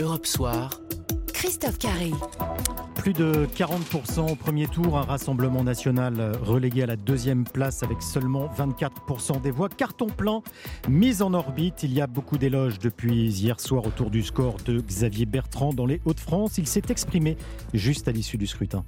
Europe Soir. Christophe Carré. Plus de 40% au premier tour, un rassemblement national relégué à la deuxième place avec seulement 24% des voix. Carton plein, mise en orbite. Il y a beaucoup d'éloges depuis hier soir autour du score de Xavier Bertrand dans les Hauts-de-France. Il s'est exprimé juste à l'issue du scrutin.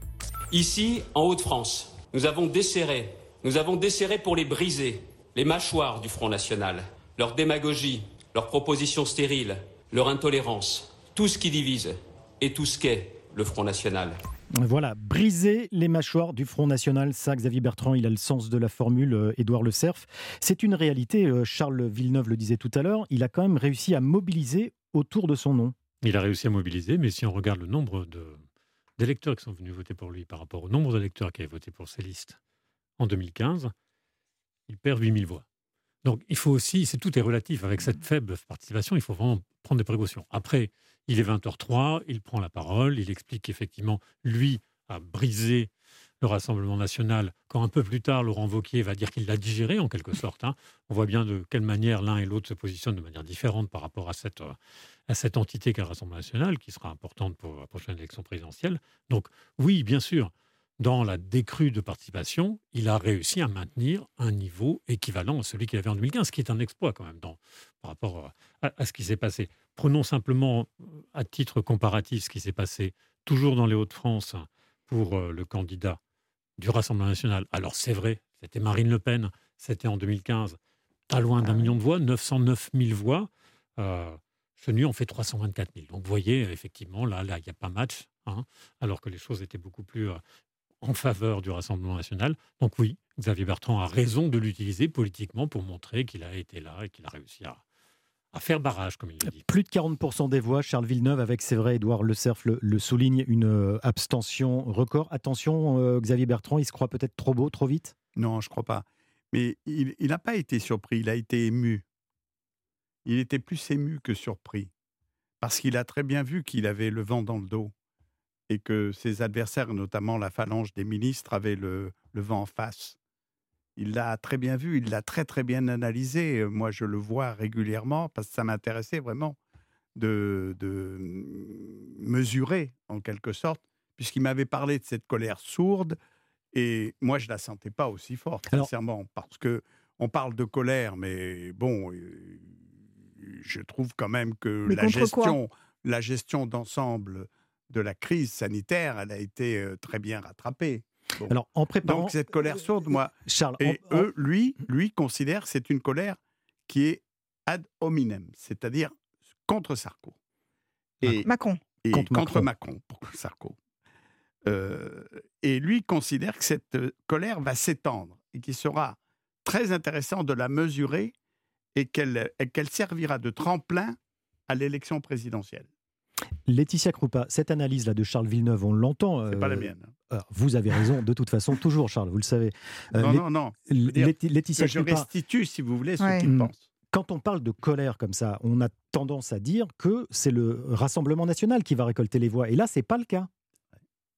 Ici, en Hauts-de-France, nous avons desserré, nous avons desserré pour les briser, les mâchoires du Front National, leur démagogie, leurs propositions stériles, leur intolérance, tout ce qui divise et tout ce qu'est le Front National. Voilà, briser les mâchoires du Front National, ça Xavier Bertrand, il a le sens de la formule, euh, Édouard Le Cerf. C'est une réalité, euh, Charles Villeneuve le disait tout à l'heure, il a quand même réussi à mobiliser autour de son nom. Il a réussi à mobiliser, mais si on regarde le nombre d'électeurs qui sont venus voter pour lui par rapport au nombre d'électeurs qui avaient voté pour ses listes en 2015, il perd 8000 voix. Donc il faut aussi, c'est tout est relatif, avec cette faible participation, il faut vraiment prendre des précautions. Après, il est 20h03, il prend la parole, il explique qu'effectivement, lui a brisé le Rassemblement national, quand un peu plus tard, Laurent Wauquiez va dire qu'il l'a digéré en quelque sorte. Hein. On voit bien de quelle manière l'un et l'autre se positionnent de manière différente par rapport à cette, à cette entité qu'est le Rassemblement national, qui sera importante pour la prochaine élection présidentielle. Donc oui, bien sûr, dans la décrue de participation, il a réussi à maintenir un niveau équivalent à celui qu'il avait en 2015, ce qui est un exploit quand même dans, par rapport à, ce qui s'est passé. Prenons simplement à titre comparatif ce qui s'est passé toujours dans les Hauts-de-France pour euh, le candidat du Rassemblement national. Alors c'est vrai, c'était Marine Le Pen, c'était en 2015, pas loin d'un ah million de voix, 909 000 voix. Euh, Chenu en fait 324 000. Donc vous voyez, effectivement, là, là, il n'y a pas match, hein, alors que les choses étaient beaucoup plus euh, en faveur du Rassemblement national. Donc oui, Xavier Bertrand a raison de l'utiliser politiquement pour montrer qu'il a été là et qu'il a réussi à, faire barrage, comme il l'a dit. Plus de 40% des voix, Charles Villeneuve, avec, c'est vrai, Édouard Le Cerf le, souligne, une euh, abstention record. Attention, euh, Xavier Bertrand, il se croit peut-être trop beau, trop vite? Non, je ne crois pas. Mais il n'a pas été surpris, il a été ému. Il était plus ému que surpris. Parce qu'il a très bien vu qu'il avait le vent dans le dos et que ses adversaires, notamment la phalange des ministres, avaient le, vent en face. Il l'a très bien vu, il l'a très très bien analysé. Moi, je le vois régulièrement parce que ça m'intéressait vraiment de, de, mesurer, en quelque sorte, puisqu'il m'avait parlé de cette colère sourde et moi, je ne la sentais pas aussi forte, sincèrement, parce que on parle de colère, mais bon, euh, je trouve quand même que la gestion, la gestion d'ensemble de la crise sanitaire, elle a été très bien rattrapée. Alors, en préparant... Donc cette colère sourde, moi, Charles, et eux, lui, lui considère que c'est une colère qui est ad hominem, c'est-à-dire contre Sarko. Et, Macron. Et contre, Macron. pour Sarko. Euh, et lui considère que cette colère va s'étendre et qu'il sera très intéressant de la mesurer et qu'elle servira de tremplin à l'élection présidentielle. Laetitia Krupa, cette analyse-là de Charles Villeneuve, on l'entend. C'est pas la euh, mienne. vous avez raison, de toute façon, toujours, Charles, vous le savez. Euh, non, non, non, Laetitia je restitue, si vous voulez, ce qu'il pense. Quand on parle de colère comme ça, on a tendance à dire que c'est le Rassemblement national qui va récolter les voix. Et là, c'est pas le cas.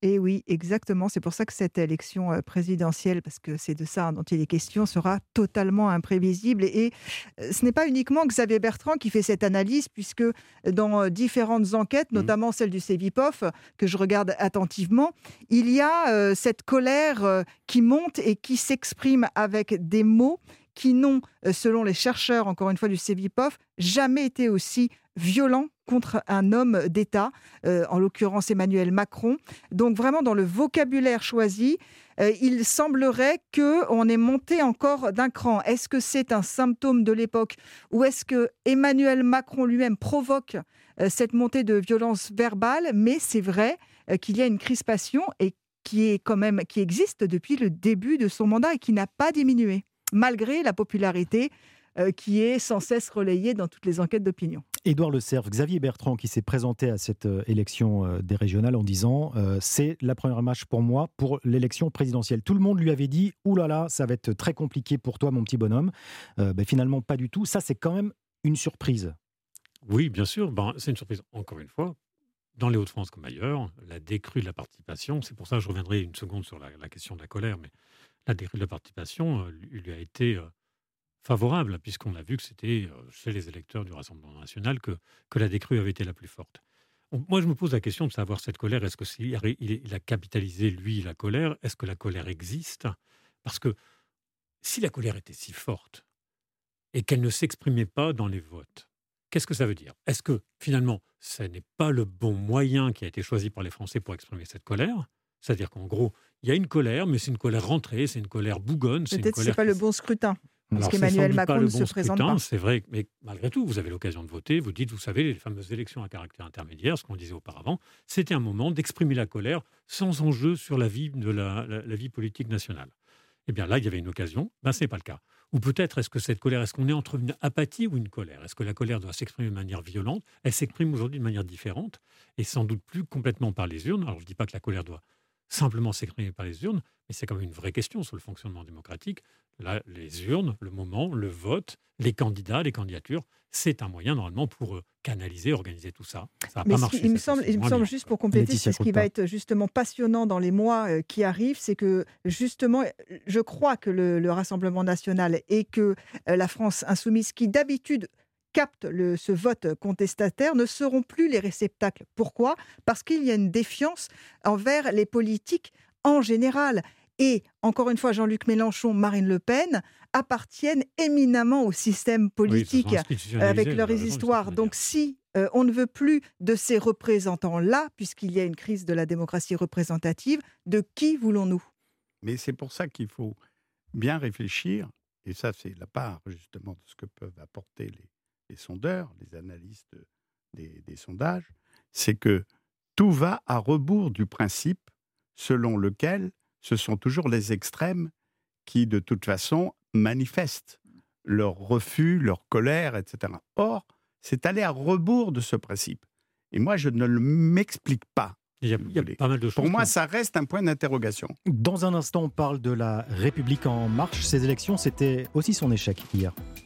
Et oui, exactement. C'est pour ça que cette élection présidentielle, parce que c'est de ça dont il est question, sera totalement imprévisible. Et, ce n'est pas uniquement Xavier Bertrand qui fait cette analyse, puisque dans différentes enquêtes, mmh. notamment celle du CEVIPOF, que je regarde attentivement, il y a cette colère qui monte et qui s'exprime avec des mots qui n'ont, selon les chercheurs, encore une fois, du CEVIPOF, jamais été aussi violents contre un homme d'État, euh, en l'occurrence Emmanuel Macron. Donc vraiment dans le vocabulaire choisi, euh, il semblerait que on est monté encore d'un cran. Est-ce que c'est un symptôme de l'époque ou est-ce que Emmanuel Macron lui-même provoque euh, cette montée de violence verbale? Mais c'est vrai qu'il y a une crispation et qui est quand même qui existe depuis le début de son mandat et qui n'a pas diminué malgré la popularité qui est sans cesse relayée dans toutes les enquêtes d'opinion. Édouard Le Cerf, Xavier Bertrand qui s'est présenté à cette euh, élection euh, des régionales en disant euh, c'est la première match pour moi pour l'élection présidentielle. Tout le monde lui avait dit oulala, là là, ça va être très compliqué pour toi, mon petit bonhomme. Ben, finalement, pas du tout. Ça, c'est quand même une surprise. Oui, bien sûr. Ben, c'est une surprise. Encore une fois, dans les Hauts-de-France comme ailleurs, la décrue de la participation, c'est pour ça que je reviendrai une seconde sur la, la, question de la colère, mais la décrue de la participation lui a été favorable, puisqu'on a vu que c'était euh, chez les électeurs du Rassemblement national que, que la décrue avait été la plus forte. moi, je me pose la question de savoir cette colère, est-ce qu'il il a capitalisé, lui, la colère Est-ce que la colère existe? Parce que si la colère était si forte et qu'elle ne s'exprimait pas dans les votes, qu'est-ce que ça veut dire? Est-ce que finalement, ce n'est pas le bon moyen qui a été choisi par les Français pour exprimer cette colère? C'est-à-dire qu'en gros, il y a une colère, mais c'est une colère rentrée, c'est une colère bougonne. Peut-être que ce n'est pas le bon scrutin. Parce qu'Emmanuel Macron ne se présente pas. C'est vrai, mais malgré tout, vous avez l'occasion de voter. Vous dites, vous savez, les fameuses élections à caractère intermédiaire, ce qu'on disait auparavant, c'était un moment d'exprimer la colère sans enjeu sur la vie, de la, vie politique nationale. Eh bien là, il y avait une occasion. Ben, ce n'est pas le cas. Ou peut-être, est-ce que cette colère, est-ce qu'on est entre une apathie ou une colère? Est-ce que la colère doit s'exprimer de manière violente? Elle s'exprime aujourd'hui de manière différente et sans doute plus complètement par les urnes. Alors, je ne dis pas que la colère doit simplement s'exprimer par les urnes, mais c'est quand même une vraie question sur le fonctionnement démocratique. Là, les urnes, le moment, le vote, les candidats, les candidatures, c'est un moyen normalement pour euh, canaliser, organiser tout ça. Ça n'a pas marché. Il me semble, il me semble juste pour compléter, c'est ce qui va être justement passionnant dans les mois euh, qui arrivent, c'est que justement, je crois que le, Rassemblement national et que euh, la France insoumise, qui d'habitude captent le, ce vote contestataire ne seront plus les réceptacles. Pourquoi? Parce qu'il y a une défiance envers les politiques en général. Et encore une fois, Jean-Luc Mélenchon, Marine Le Pen appartiennent éminemment au système politique avec leurs histoires. Donc si euh, on ne veut plus de ces représentants-là, puisqu'il y a une crise de la démocratie représentative, de qui voulons-nous? Mais c'est pour ça qu'il faut bien réfléchir, et ça c'est la part justement de ce que peuvent apporter les, les sondeurs, les analystes des, sondages, c'est que tout va à rebours du principe selon lequel ce sont toujours les extrêmes qui, de toute façon, manifestent leur refus, leur colère, etc. Or, c'est aller à rebours de ce principe. Et moi, je ne m'explique pas il y a, pas mal de choses. Pour moi, ça reste un point d'interrogation. Dans un instant, on parle de la République en marche. Ces élections, c'était aussi son échec hier.